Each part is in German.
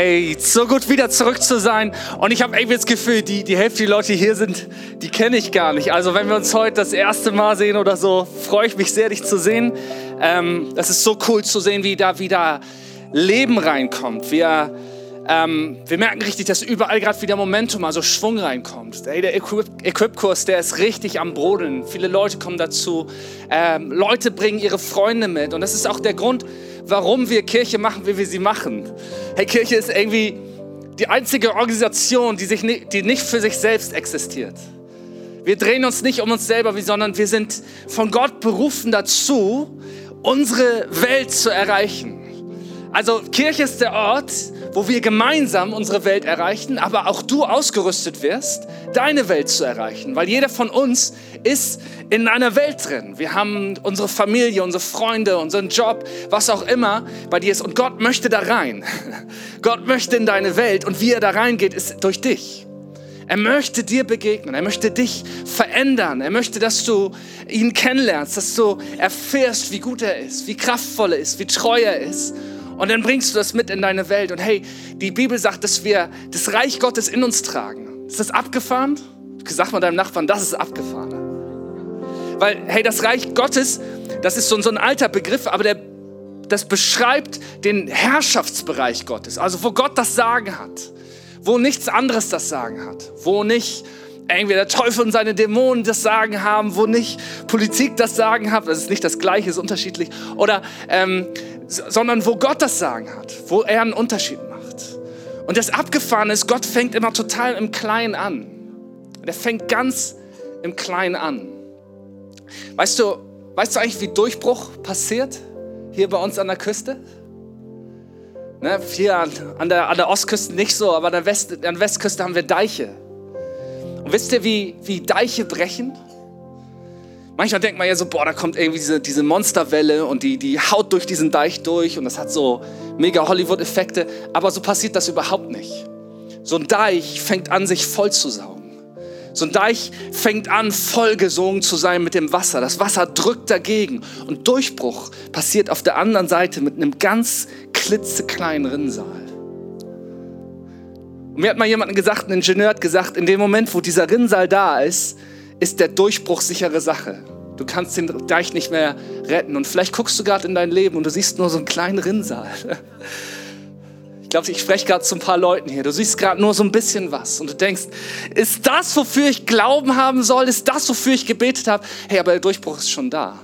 Hey, so gut wieder zurück zu sein. Und ich habe irgendwie das Gefühl, die, die Hälfte der Leute, die hier sind, die kenne ich gar nicht. Also wenn wir uns heute das erste Mal sehen oder so, freue ich mich sehr, dich zu sehen. Ähm, das ist so cool zu sehen, wie da wieder Leben reinkommt. Wir, ähm, wir merken richtig, dass überall gerade wieder Momentum, also Schwung reinkommt. Hey, der Equip-Kurs, der ist richtig am Brodeln. Viele Leute kommen dazu. Ähm, Leute bringen ihre Freunde mit. Und das ist auch der Grund, warum wir Kirche machen, wie wir sie machen. Hey, Kirche ist irgendwie die einzige Organisation, die, sich die nicht für sich selbst existiert. Wir drehen uns nicht um uns selber, sondern wir sind von Gott berufen dazu, unsere Welt zu erreichen. Also Kirche ist der Ort, wo wir gemeinsam unsere Welt erreichen, aber auch du ausgerüstet wirst, deine Welt zu erreichen. Weil jeder von uns ist in einer Welt drin. Wir haben unsere Familie, unsere Freunde, unseren Job, was auch immer bei dir ist. Und Gott möchte da rein. Gott möchte in deine Welt und wie er da reingeht, ist durch dich. Er möchte dir begegnen, er möchte dich verändern, er möchte, dass du ihn kennenlernst, dass du erfährst, wie gut er ist, wie kraftvoll er ist, wie treu er ist und dann bringst du das mit in deine Welt. Und hey, die Bibel sagt, dass wir das Reich Gottes in uns tragen. Ist das abgefahren? Sag mal deinem Nachbarn, das ist abgefahren. Weil, hey, das Reich Gottes, das ist so, so ein alter Begriff, aber der, das beschreibt den Herrschaftsbereich Gottes. Also wo Gott das Sagen hat. Wo nichts anderes das Sagen hat. Wo nicht irgendwie der Teufel und seine Dämonen das Sagen haben, wo nicht Politik das Sagen hat, das ist nicht das Gleiche, ist unterschiedlich, oder ähm, sondern wo Gott das Sagen hat, wo er einen Unterschied macht. Und das Abgefahrene ist, Gott fängt immer total im Kleinen an. Er fängt ganz im Kleinen an. Weißt du, weißt du eigentlich, wie Durchbruch passiert hier bei uns an der Küste? Ne, hier an, an, der, an der Ostküste nicht so, aber an der, West, an der Westküste haben wir Deiche. Und wisst ihr, wie, wie Deiche brechen? Manchmal denkt man ja so, boah, da kommt irgendwie diese, diese Monsterwelle und die, die haut durch diesen Deich durch und das hat so mega Hollywood-Effekte. Aber so passiert das überhaupt nicht. So ein Deich fängt an, sich voll zu saugen. So ein Deich fängt an, vollgesogen zu sein mit dem Wasser. Das Wasser drückt dagegen und Durchbruch passiert auf der anderen Seite mit einem ganz klitzekleinen Rinnsal. Und mir hat mal jemand gesagt, ein Ingenieur hat gesagt, in dem Moment, wo dieser Rinnsal da ist, ist der Durchbruch sichere Sache. Du kannst den Deich nicht mehr retten. Und vielleicht guckst du gerade in dein Leben und du siehst nur so einen kleinen Rinnsal. Ich glaube, ich spreche gerade zu ein paar Leuten hier. Du siehst gerade nur so ein bisschen was und du denkst, ist das, wofür ich Glauben haben soll? Ist das, wofür ich gebetet habe? Hey, aber der Durchbruch ist schon da.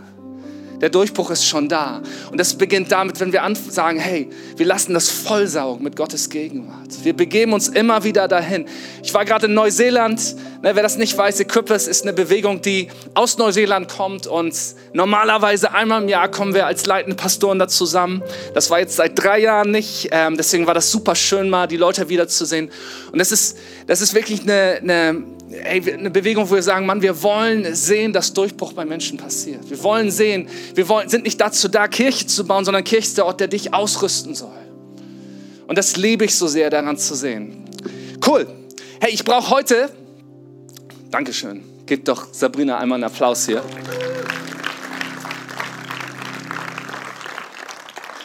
Der Durchbruch ist schon da. Und das beginnt damit, wenn wir sagen, hey, wir lassen das vollsaugen mit Gottes Gegenwart. Wir begeben uns immer wieder dahin. Ich war gerade in Neuseeland. Ne, wer das nicht weiß, Equippers ist eine Bewegung, die aus Neuseeland kommt. Und normalerweise einmal im Jahr kommen wir als leitende Pastoren da zusammen. Das war jetzt seit drei Jahren nicht. Ähm, deswegen war das super schön, mal die Leute wiederzusehen. Und das ist, das ist wirklich eine, eine ey, eine Bewegung, wo wir sagen, Mann, wir wollen sehen, dass Durchbruch bei Menschen passiert. Wir wollen sehen, wir wollen, sind nicht dazu da, Kirche zu bauen, sondern Kirche ist der Ort, der dich ausrüsten soll. Und das liebe ich so sehr, daran zu sehen. Cool. Hey, ich brauche heute, Dankeschön, gebt doch Sabrina einmal einen Applaus hier.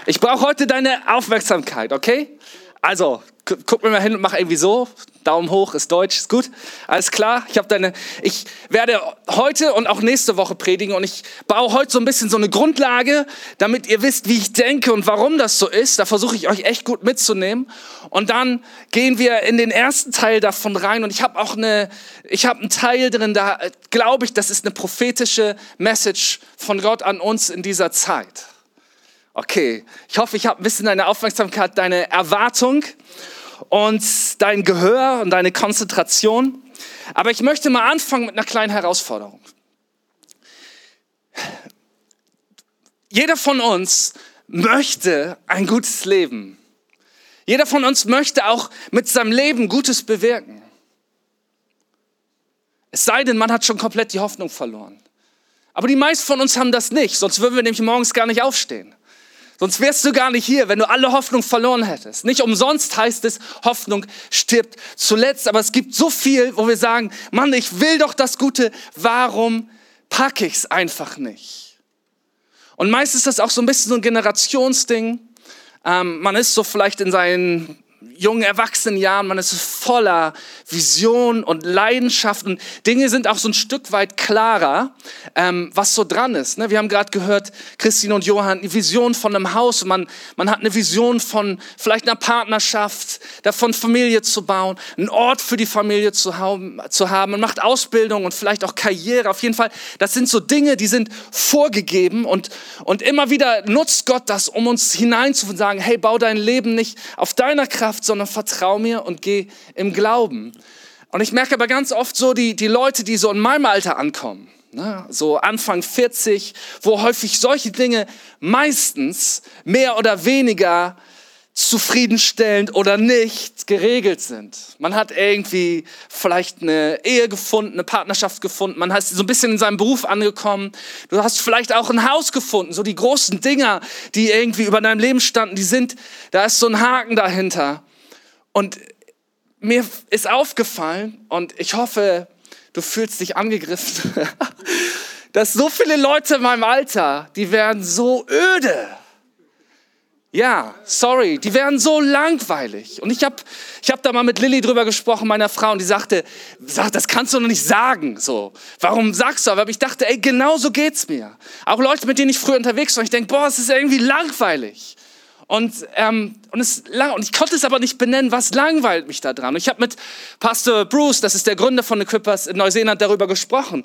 Ich brauche heute deine Aufmerksamkeit, okay? Also, guck mir mal hin und mach irgendwie so. Daumen hoch, ist Deutsch, ist gut. Alles klar. Ich habe deine. Ich werde heute und auch nächste Woche predigen und ich baue heute so ein bisschen so eine Grundlage, damit ihr wisst, wie ich denke und warum das so ist. Da versuche ich euch echt gut mitzunehmen. Und dann gehen wir in den ersten Teil davon rein und ich habe auch eine, ich habe einen Teil drin, da glaube ich, das ist eine prophetische Message von Gott an uns in dieser Zeit. Okay, ich hoffe, ich habe ein bisschen deine Aufmerksamkeit, deine Erwartung und dein Gehör und deine Konzentration. Aber ich möchte mal anfangen mit einer kleinen Herausforderung. Jeder von uns möchte ein gutes Leben. Jeder von uns möchte auch mit seinem Leben Gutes bewirken. Es sei denn, man hat schon komplett die Hoffnung verloren. Aber die meisten von uns haben das nicht, sonst würden wir nämlich morgens gar nicht aufstehen. Sonst wärst du gar nicht hier, wenn du alle Hoffnung verloren hättest. Nicht umsonst heißt es, Hoffnung stirbt zuletzt. Aber es gibt so viel, wo wir sagen, Mann, ich will doch das Gute. Warum packe ich es einfach nicht? Und meist ist das auch so ein bisschen so ein Generationsding. Ähm, man ist so vielleicht in seinen jungen Erwachsenenjahren, man ist voller Vision und Leidenschaft und Dinge sind auch so ein Stück weit klarer, ähm, was so dran ist. Ne? Wir haben gerade gehört, Christine und Johann, die Vision von einem Haus. Man, man hat eine Vision von vielleicht einer Partnerschaft, davon Familie zu bauen, einen Ort für die Familie zu haben, zu haben. Man macht Ausbildung und vielleicht auch Karriere. Auf jeden Fall, das sind so Dinge, die sind vorgegeben und, und immer wieder nutzt Gott das, um uns hineinzusagen, hey, bau dein Leben nicht auf deiner Kraft, sondern vertrau mir und geh im Glauben. Und ich merke aber ganz oft so die, die Leute, die so in meinem Alter ankommen, ne, so Anfang 40, wo häufig solche Dinge meistens mehr oder weniger zufriedenstellend oder nicht geregelt sind. Man hat irgendwie vielleicht eine Ehe gefunden, eine Partnerschaft gefunden, man ist so ein bisschen in seinem Beruf angekommen. Du hast vielleicht auch ein Haus gefunden, so die großen Dinger, die irgendwie über deinem Leben standen, die sind, da ist so ein Haken dahinter. Und mir ist aufgefallen und ich hoffe, du fühlst dich angegriffen, dass so viele Leute in meinem Alter, die werden so öde ja, sorry, die wären so langweilig. Und ich habe ich hab da mal mit Lilly drüber gesprochen, meiner Frau, und die sagte, sag, das kannst du noch nicht sagen. So, warum sagst du? Aber ich dachte, ey, genau so geht's mir. Auch Leute, mit denen ich früher unterwegs war, ich denke, boah, es ist irgendwie langweilig. Und, ähm, und, es, und ich konnte es aber nicht benennen, was langweilt mich da dran. Und ich habe mit Pastor Bruce, das ist der Gründer von Equippers in Neuseeland, darüber gesprochen.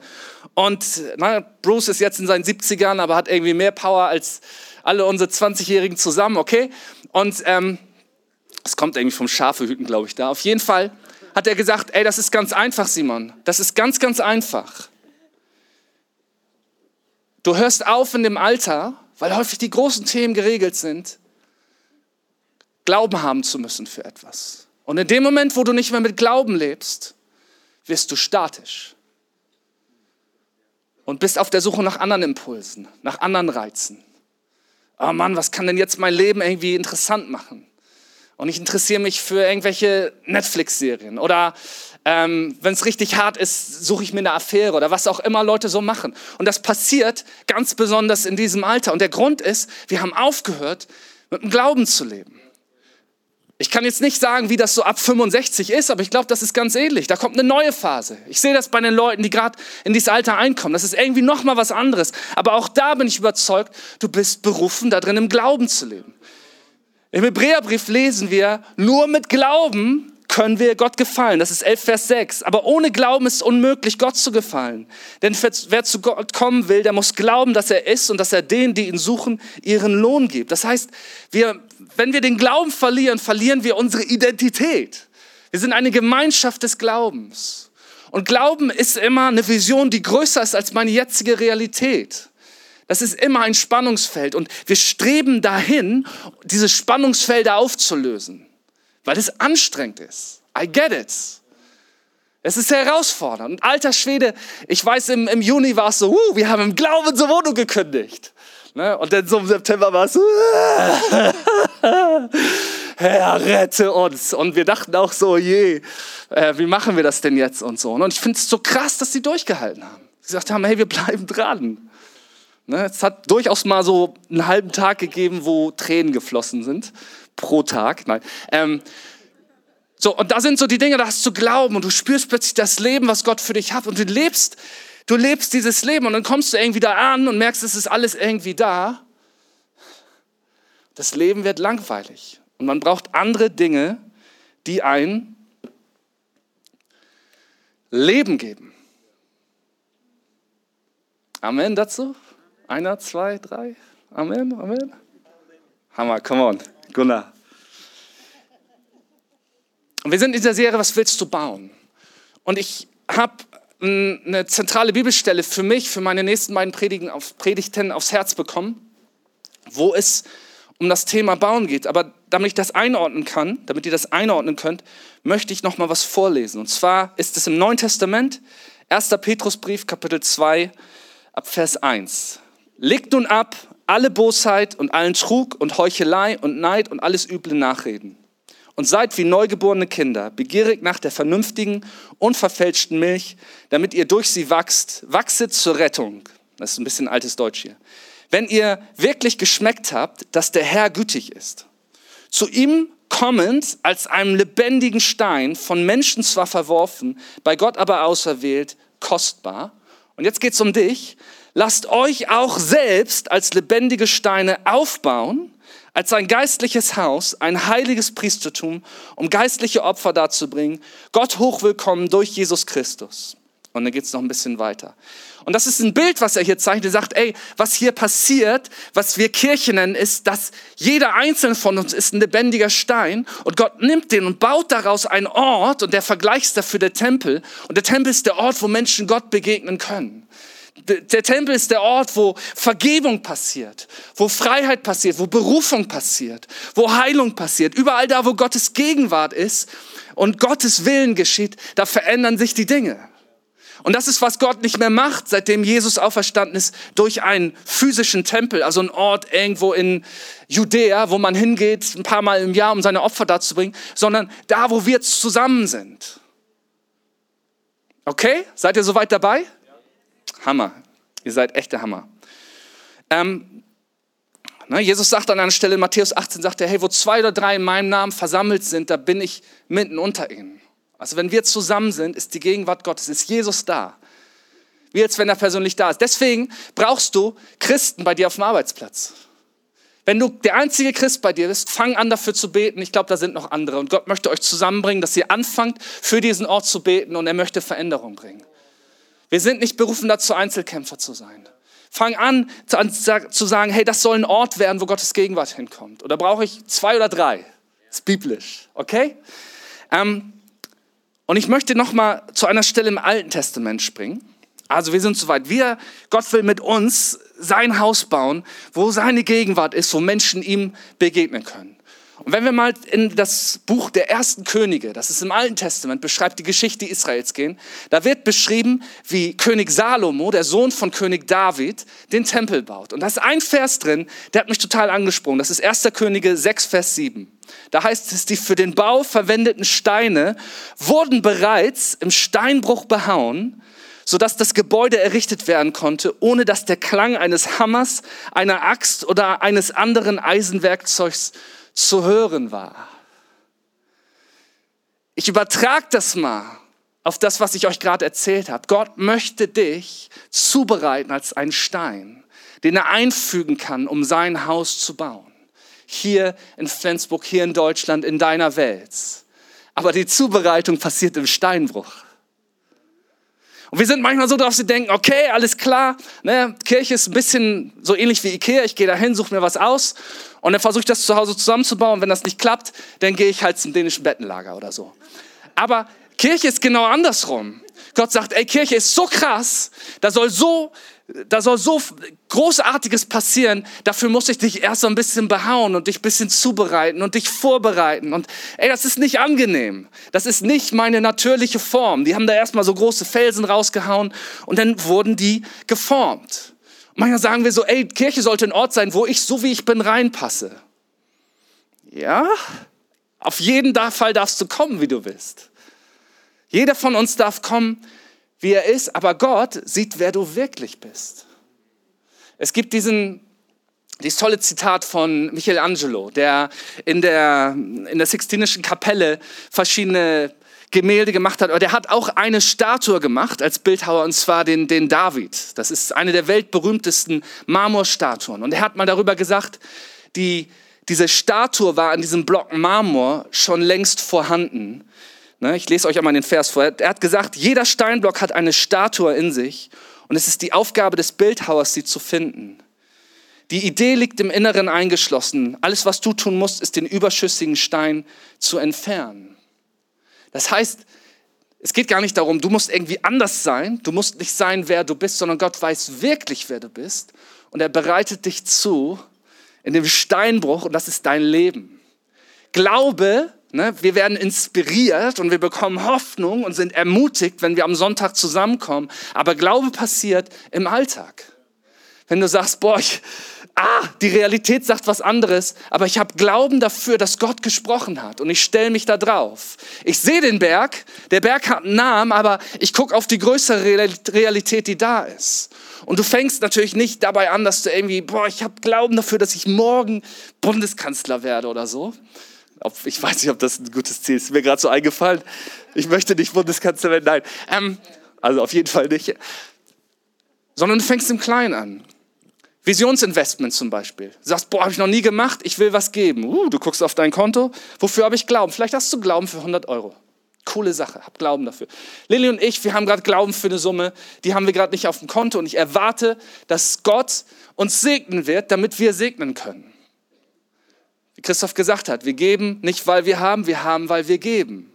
Und na, Bruce ist jetzt in seinen 70ern, aber hat irgendwie mehr Power als alle unsere 20-Jährigen zusammen, okay? Und ähm, es kommt irgendwie vom Schafehüten, glaube ich, da. Auf jeden Fall hat er gesagt, ey, das ist ganz einfach, Simon. Das ist ganz, ganz einfach. Du hörst auf in dem Alter, weil häufig die großen Themen geregelt sind, Glauben haben zu müssen für etwas. Und in dem Moment, wo du nicht mehr mit Glauben lebst, wirst du statisch und bist auf der Suche nach anderen Impulsen, nach anderen Reizen oh Mann, was kann denn jetzt mein Leben irgendwie interessant machen? Und ich interessiere mich für irgendwelche Netflix-Serien oder ähm, wenn es richtig hart ist, suche ich mir eine Affäre oder was auch immer Leute so machen. Und das passiert ganz besonders in diesem Alter. Und der Grund ist, wir haben aufgehört, mit dem Glauben zu leben. Ich kann jetzt nicht sagen, wie das so ab 65 ist, aber ich glaube, das ist ganz ähnlich. Da kommt eine neue Phase. Ich sehe das bei den Leuten, die gerade in dieses Alter einkommen. Das ist irgendwie noch mal was anderes. Aber auch da bin ich überzeugt, du bist berufen, da drin im Glauben zu leben. Im Hebräerbrief lesen wir, nur mit Glauben können wir Gott gefallen. Das ist 11 Vers 6. Aber ohne Glauben ist es unmöglich, Gott zu gefallen. Denn wer zu Gott kommen will, der muss glauben, dass er ist und dass er denen, die ihn suchen, ihren Lohn gibt. Das heißt, wir, wenn wir den Glauben verlieren, verlieren wir unsere Identität. Wir sind eine Gemeinschaft des Glaubens. Und Glauben ist immer eine Vision, die größer ist als meine jetzige Realität. Das ist immer ein Spannungsfeld und wir streben dahin, diese Spannungsfelder aufzulösen weil es anstrengend ist. I get it. Es ist herausfordernd. Und alter Schwede, ich weiß, im, im Juni war es so, uh, wir haben im Glauben zur Wohnung gekündigt. Ne? Und dann so im September war es Herr, rette uns. Und wir dachten auch so, je, äh, wie machen wir das denn jetzt und so. Und ich finde es so krass, dass sie durchgehalten haben. Sie gesagt haben, hey, wir bleiben dran. Ne? Es hat durchaus mal so einen halben Tag gegeben, wo Tränen geflossen sind pro Tag. Nein. Ähm, so, und da sind so die Dinge, da hast du Glauben und du spürst plötzlich das Leben, was Gott für dich hat und du lebst, du lebst dieses Leben und dann kommst du irgendwie da an und merkst, es ist alles irgendwie da. Das Leben wird langweilig und man braucht andere Dinge, die ein Leben geben. Amen dazu? Einer, zwei, drei. Amen, Amen. Hammer, come on. Gunnar. Und wir sind in dieser Serie, was willst du bauen? Und ich habe eine zentrale Bibelstelle für mich, für meine nächsten beiden Predigen auf, Predigten aufs Herz bekommen, wo es um das Thema Bauen geht. Aber damit ich das einordnen kann, damit ihr das einordnen könnt, möchte ich noch mal was vorlesen. Und zwar ist es im Neuen Testament, 1. Petrusbrief, Kapitel 2, ab Vers 1. Legt nun ab alle Bosheit und allen Trug und Heuchelei und Neid und alles üble Nachreden. Und seid wie neugeborene Kinder, begierig nach der vernünftigen, unverfälschten Milch, damit ihr durch sie wachst, wachset zur Rettung. Das ist ein bisschen altes Deutsch hier. Wenn ihr wirklich geschmeckt habt, dass der Herr gütig ist. Zu ihm kommend als einem lebendigen Stein, von Menschen zwar verworfen, bei Gott aber auserwählt, kostbar. Und jetzt geht's um dich. Lasst euch auch selbst als lebendige Steine aufbauen, als ein geistliches Haus, ein heiliges Priestertum, um geistliche Opfer darzubringen, Gott hochwillkommen durch Jesus Christus. Und dann geht's noch ein bisschen weiter. Und das ist ein Bild, was er hier zeichnet. Er sagt, ey, was hier passiert, was wir Kirche nennen, ist, dass jeder einzelne von uns ist ein lebendiger Stein und Gott nimmt den und baut daraus einen Ort und der Vergleich ist dafür der Tempel. Und der Tempel ist der Ort, wo Menschen Gott begegnen können. Der Tempel ist der Ort, wo Vergebung passiert, wo Freiheit passiert, wo Berufung passiert, wo Heilung passiert. Überall da, wo Gottes Gegenwart ist und Gottes Willen geschieht, da verändern sich die Dinge. Und das ist, was Gott nicht mehr macht, seitdem Jesus auferstanden ist, durch einen physischen Tempel, also einen Ort irgendwo in Judäa, wo man hingeht, ein paar Mal im Jahr, um seine Opfer darzubringen, sondern da, wo wir zusammen sind. Okay? Seid ihr soweit dabei? Hammer. Ihr seid echte Hammer. Ähm, ne, Jesus sagt an einer Stelle in Matthäus 18, sagt er, hey, wo zwei oder drei in meinem Namen versammelt sind, da bin ich mitten unter ihnen. Also wenn wir zusammen sind, ist die Gegenwart Gottes, ist Jesus da. Wie jetzt, wenn er persönlich da ist. Deswegen brauchst du Christen bei dir auf dem Arbeitsplatz. Wenn du der einzige Christ bei dir bist, fang an dafür zu beten. Ich glaube, da sind noch andere. Und Gott möchte euch zusammenbringen, dass ihr anfangt, für diesen Ort zu beten und er möchte Veränderung bringen. Wir sind nicht berufen dazu, Einzelkämpfer zu sein. Fang an zu sagen, hey, das soll ein Ort werden, wo Gottes Gegenwart hinkommt. Oder brauche ich zwei oder drei? Das ist biblisch, okay? Ähm, und ich möchte noch mal zu einer Stelle im Alten Testament springen. Also wir sind soweit. Wir, Gott will mit uns sein Haus bauen, wo seine Gegenwart ist, wo Menschen ihm begegnen können. Und wenn wir mal in das Buch der ersten Könige, das ist im Alten Testament, beschreibt die Geschichte Israels gehen, da wird beschrieben, wie König Salomo, der Sohn von König David, den Tempel baut. Und da ist ein Vers drin, der hat mich total angesprungen. Das ist 1. Könige 6, Vers 7. Da heißt es, die für den Bau verwendeten Steine wurden bereits im Steinbruch behauen, sodass das Gebäude errichtet werden konnte, ohne dass der Klang eines Hammers, einer Axt oder eines anderen Eisenwerkzeugs zu hören war. Ich übertrage das mal auf das, was ich euch gerade erzählt habe. Gott möchte dich zubereiten als ein Stein, den er einfügen kann, um sein Haus zu bauen hier in Flensburg, hier in Deutschland, in deiner Welt. Aber die Zubereitung passiert im Steinbruch. Und wir sind manchmal so drauf, sie denken, okay, alles klar, ne, Kirche ist ein bisschen so ähnlich wie Ikea, ich gehe dahin, suche mir was aus und dann versuche ich das zu Hause zusammenzubauen. Wenn das nicht klappt, dann gehe ich halt zum dänischen Bettenlager oder so. Aber Kirche ist genau andersrum. Gott sagt, ey, Kirche ist so krass, da soll so da soll so Großartiges passieren. Dafür muss ich dich erst so ein bisschen behauen und dich ein bisschen zubereiten und dich vorbereiten. Und ey, das ist nicht angenehm. Das ist nicht meine natürliche Form. Die haben da erstmal so große Felsen rausgehauen und dann wurden die geformt. Und manchmal sagen wir so, ey, Kirche sollte ein Ort sein, wo ich so wie ich bin reinpasse. Ja, auf jeden Fall darfst du kommen, wie du bist. Jeder von uns darf kommen, wie er ist, aber Gott sieht, wer du wirklich bist. Es gibt diesen, dieses tolle Zitat von Michelangelo, der in der, in der Sixtinischen Kapelle verschiedene Gemälde gemacht hat. Aber der hat auch eine Statue gemacht als Bildhauer, und zwar den, den David. Das ist eine der weltberühmtesten Marmorstatuen. Und er hat mal darüber gesagt, die, diese Statue war an diesem Block Marmor schon längst vorhanden. Ne, ich lese euch einmal den Vers vor. Er hat gesagt, jeder Steinblock hat eine Statue in sich und es ist die Aufgabe des Bildhauers, sie zu finden. Die Idee liegt im Inneren eingeschlossen. Alles, was du tun musst, ist den überschüssigen Stein zu entfernen. Das heißt, es geht gar nicht darum, du musst irgendwie anders sein, du musst nicht sein, wer du bist, sondern Gott weiß wirklich, wer du bist und er bereitet dich zu in dem Steinbruch und das ist dein Leben. Glaube Ne? Wir werden inspiriert und wir bekommen Hoffnung und sind ermutigt, wenn wir am Sonntag zusammenkommen. Aber Glaube passiert im Alltag. Wenn du sagst, boah, ich, ah, die Realität sagt was anderes, aber ich habe Glauben dafür, dass Gott gesprochen hat und ich stelle mich da drauf. Ich sehe den Berg, der Berg hat einen Namen, aber ich gucke auf die größere Realität, die da ist. Und du fängst natürlich nicht dabei an, dass du irgendwie, boah, ich habe Glauben dafür, dass ich morgen Bundeskanzler werde oder so, Ich weiß nicht, ob das ein gutes Ziel ist. Ist mir gerade so eingefallen. Ich möchte nicht Bundeskanzler werden. Nein. Ähm, also auf jeden Fall nicht. Sondern du fängst im Kleinen an. Visionsinvestment zum Beispiel. Du sagst, boah, habe ich noch nie gemacht, ich will was geben. Uh, du guckst auf dein Konto, wofür habe ich Glauben? Vielleicht hast du Glauben für 100 Euro. Coole Sache, hab Glauben dafür. Lilly und ich, wir haben gerade Glauben für eine Summe, die haben wir gerade nicht auf dem Konto und ich erwarte, dass Gott uns segnen wird, damit wir segnen können. Christoph gesagt hat, wir geben nicht, weil wir haben, wir haben, weil wir geben.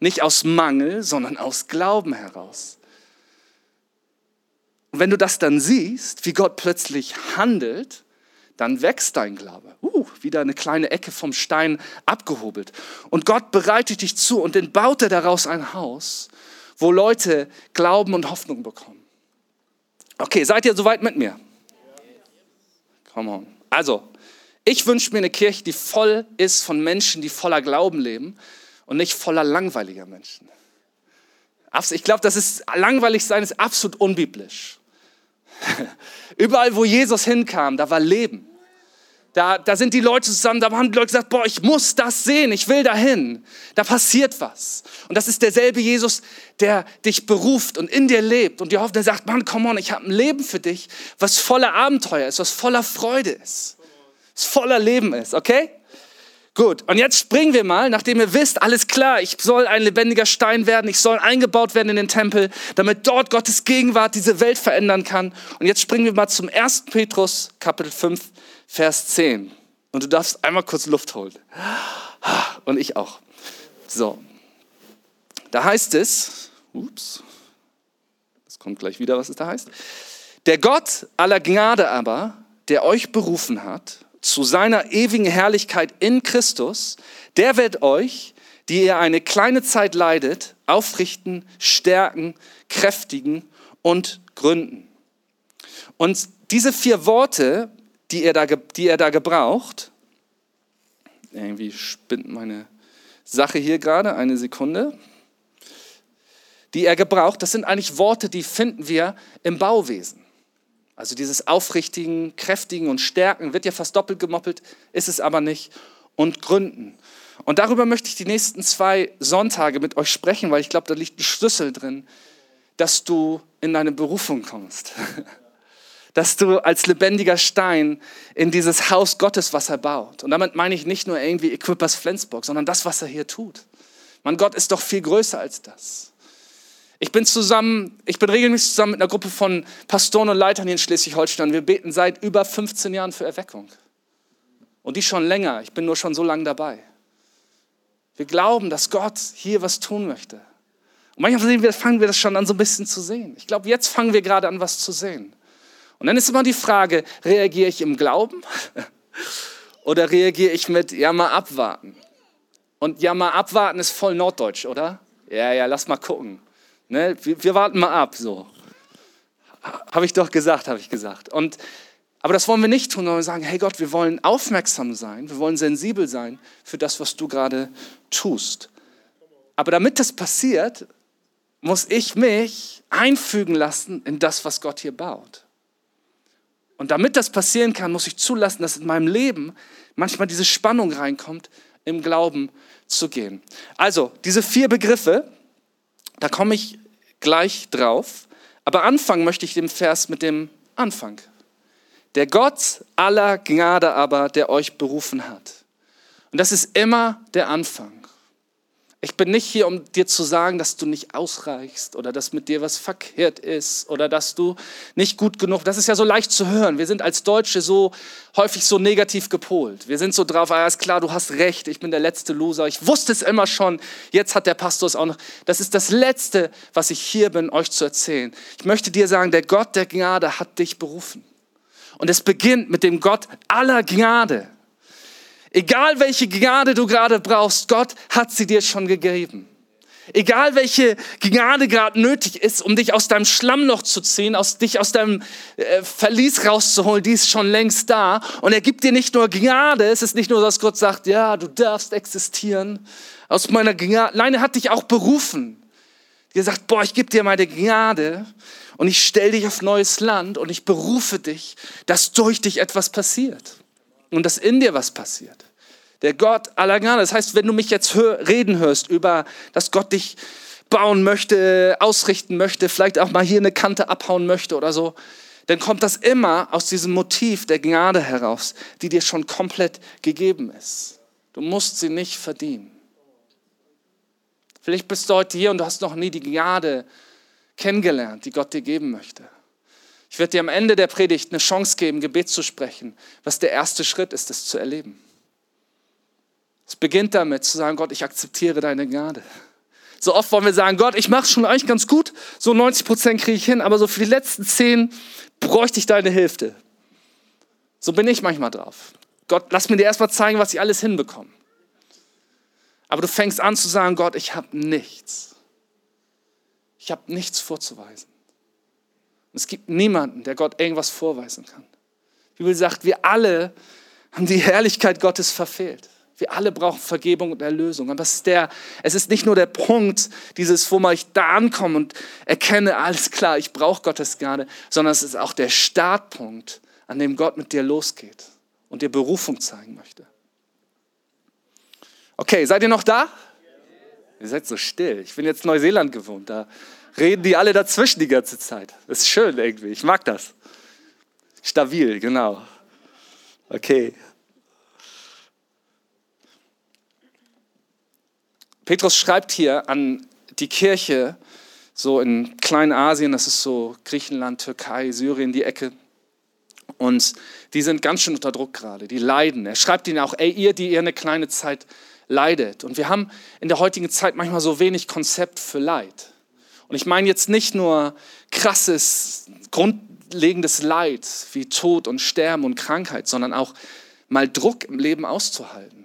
Nicht aus Mangel, sondern aus Glauben heraus. Und wenn du das dann siehst, wie Gott plötzlich handelt, dann wächst dein Glaube. Uh, wieder eine kleine Ecke vom Stein abgehobelt. Und Gott bereitet dich zu und dann baut er daraus ein Haus, wo Leute Glauben und Hoffnung bekommen. Okay, seid ihr soweit mit mir? Come on. Also, ich wünsche mir eine Kirche, die voll ist von Menschen, die voller Glauben leben und nicht voller langweiliger Menschen. Ich glaube, das ist langweilig sein ist absolut unbiblisch. Überall, wo Jesus hinkam, da war Leben. Da, da sind die Leute zusammen, da haben die Leute gesagt, boah, ich muss das sehen, ich will dahin. Da passiert was. Und das ist derselbe Jesus, der dich beruft und in dir lebt und dir hofft, der sagt, Mann, come on, ich habe ein Leben für dich, was voller Abenteuer ist, was voller Freude ist, voller Leben ist, okay? Gut, und jetzt springen wir mal, nachdem ihr wisst, alles klar, ich soll ein lebendiger Stein werden, ich soll eingebaut werden in den Tempel, damit dort Gottes Gegenwart diese Welt verändern kann. Und jetzt springen wir mal zum 1. Petrus, Kapitel 5, Vers 10. Und du darfst einmal kurz Luft holen. Und ich auch. So, da heißt es, ups, das kommt gleich wieder, was es da heißt. Der Gott aller Gnade aber, der euch berufen hat, zu seiner ewigen Herrlichkeit in Christus, der wird euch, die ihr eine kleine Zeit leidet, aufrichten, stärken, kräftigen und gründen. Und diese vier Worte, die er da, die er da gebraucht, irgendwie spinnt meine Sache hier gerade, eine Sekunde, die er gebraucht, das sind eigentlich Worte, die finden wir im Bauwesen. Also dieses aufrichtigen, kräftigen und stärken wird ja fast doppelt gemoppelt, ist es aber nicht. Und gründen. Und darüber möchte ich die nächsten zwei Sonntage mit euch sprechen, weil ich glaube, da liegt ein Schlüssel drin, dass du in deine Berufung kommst. Dass du als lebendiger Stein in dieses Haus Gottes, was er baut. Und damit meine ich nicht nur irgendwie Equippers Flensburg, sondern das, was er hier tut. Mein Gott ist doch viel größer als das. Ich bin zusammen, ich bin regelmäßig zusammen mit einer Gruppe von Pastoren und Leitern hier in Schleswig-Holstein. Wir beten seit über 15 Jahren für Erweckung. Und die schon länger. Ich bin nur schon so lange dabei. Wir glauben, dass Gott hier was tun möchte. Und manchmal fangen wir das schon an, so ein bisschen zu sehen. Ich glaube, jetzt fangen wir gerade an, was zu sehen. Und dann ist immer die Frage, reagiere ich im Glauben oder reagiere ich mit, ja, mal abwarten? Und ja, mal abwarten ist voll norddeutsch, oder? Ja, ja, lass mal gucken. Ne? Wir, wir warten mal ab, so. Habe ich doch gesagt, habe ich gesagt. Und, aber das wollen wir nicht tun, sondern wir sagen, hey Gott, wir wollen aufmerksam sein, wir wollen sensibel sein für das, was du gerade tust. Aber damit das passiert, muss ich mich einfügen lassen in das, was Gott hier baut. Und damit das passieren kann, muss ich zulassen, dass in meinem Leben manchmal diese Spannung reinkommt, im Glauben zu gehen. Also, diese vier Begriffe, da komme ich gleich drauf. Aber anfangen möchte ich den Vers mit dem Anfang. Der Gott aller Gnade aber, der euch berufen hat. Und das ist immer der Anfang. Ich bin nicht hier, um dir zu sagen, dass du nicht ausreichst oder dass mit dir was verkehrt ist oder dass du nicht gut genug. Das ist ja so leicht zu hören. Wir sind als Deutsche so häufig so negativ gepolt. Wir sind so drauf, ah, ist klar, du hast recht, ich bin der letzte Loser. Ich wusste es immer schon. Jetzt hat der Pastor es auch noch. Das ist das Letzte, was ich hier bin, euch zu erzählen. Ich möchte dir sagen, der Gott der Gnade hat dich berufen. Und es beginnt mit dem Gott aller Gnade. Egal welche Gnade du gerade brauchst, Gott hat sie dir schon gegeben. Egal welche Gnade gerade nötig ist, um dich aus deinem Schlammloch zu ziehen, aus, dich aus deinem äh, Verlies rauszuholen, die ist schon längst da. Und er gibt dir nicht nur Gnade, es ist nicht nur, dass Gott sagt, ja, du darfst existieren. Aus meiner Gnade, nein, er hat dich auch berufen. Er sagt, boah, ich gebe dir meine Gnade und ich stelle dich auf neues Land und ich berufe dich, dass durch dich etwas passiert und dass in dir was passiert. Der Gott aller Gnade. Das heißt, wenn du mich jetzt hör, reden hörst über, dass Gott dich bauen möchte, ausrichten möchte, vielleicht auch mal hier eine Kante abhauen möchte oder so, dann kommt das immer aus diesem Motiv der Gnade heraus, die dir schon komplett gegeben ist. Du musst sie nicht verdienen. Vielleicht bist du heute hier und du hast noch nie die Gnade kennengelernt, die Gott dir geben möchte. Ich werde dir am Ende der Predigt eine Chance geben, Gebet zu sprechen, was der erste Schritt ist, das zu erleben. Es beginnt damit zu sagen, Gott, ich akzeptiere deine Gnade. So oft wollen wir sagen, Gott, ich mache schon eigentlich ganz gut, so 90 Prozent kriege ich hin, aber so für die letzten 10 bräuchte ich deine Hilfe. So bin ich manchmal drauf. Gott, lass mir dir erstmal zeigen, was ich alles hinbekomme. Aber du fängst an zu sagen, Gott, ich habe nichts. Ich habe nichts vorzuweisen. Es gibt niemanden, der Gott irgendwas vorweisen kann. Die Bibel sagt, wir alle haben die Herrlichkeit Gottes verfehlt. Wir alle brauchen Vergebung und Erlösung. Aber es ist, der, es ist nicht nur der Punkt, dieses, wo man ich da ankomme und erkenne, alles klar, ich brauche Gottes Gnade, sondern es ist auch der Startpunkt, an dem Gott mit dir losgeht und dir Berufung zeigen möchte. Okay, seid ihr noch da? Ihr seid so still. Ich bin jetzt Neuseeland gewohnt. Da reden die alle dazwischen die ganze Zeit. Das ist schön irgendwie. Ich mag das. Stabil, genau. Okay. Petrus schreibt hier an die Kirche, so in Kleinasien, das ist so Griechenland, Türkei, Syrien, die Ecke. Und die sind ganz schön unter Druck gerade, die leiden. Er schreibt ihnen auch, ey, ihr, die ihr eine kleine Zeit leidet. Und wir haben in der heutigen Zeit manchmal so wenig Konzept für Leid. Und ich meine jetzt nicht nur krasses, grundlegendes Leid wie Tod und Sterben und Krankheit, sondern auch mal Druck im Leben auszuhalten.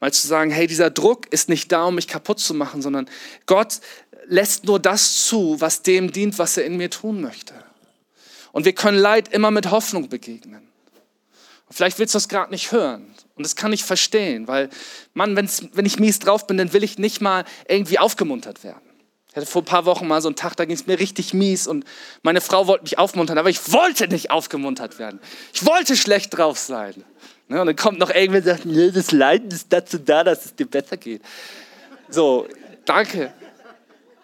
Mal zu sagen, hey, dieser Druck ist nicht da, um mich kaputt zu machen, sondern Gott lässt nur das zu, was dem dient, was er in mir tun möchte. Und wir können Leid immer mit Hoffnung begegnen. Und vielleicht willst du das gerade nicht hören. Und das kann ich verstehen, weil, Mann, wenn ich mies drauf bin, dann will ich nicht mal irgendwie aufgemuntert werden. Ich hatte vor ein paar Wochen mal so einen Tag, da ging es mir richtig mies und meine Frau wollte mich aufmuntern, aber ich wollte nicht aufgemuntert werden. Ich wollte schlecht drauf sein. Ne, und dann kommt noch irgendwer und sagt, nee, das Leiden ist dazu da, dass es dir besser geht. So, danke.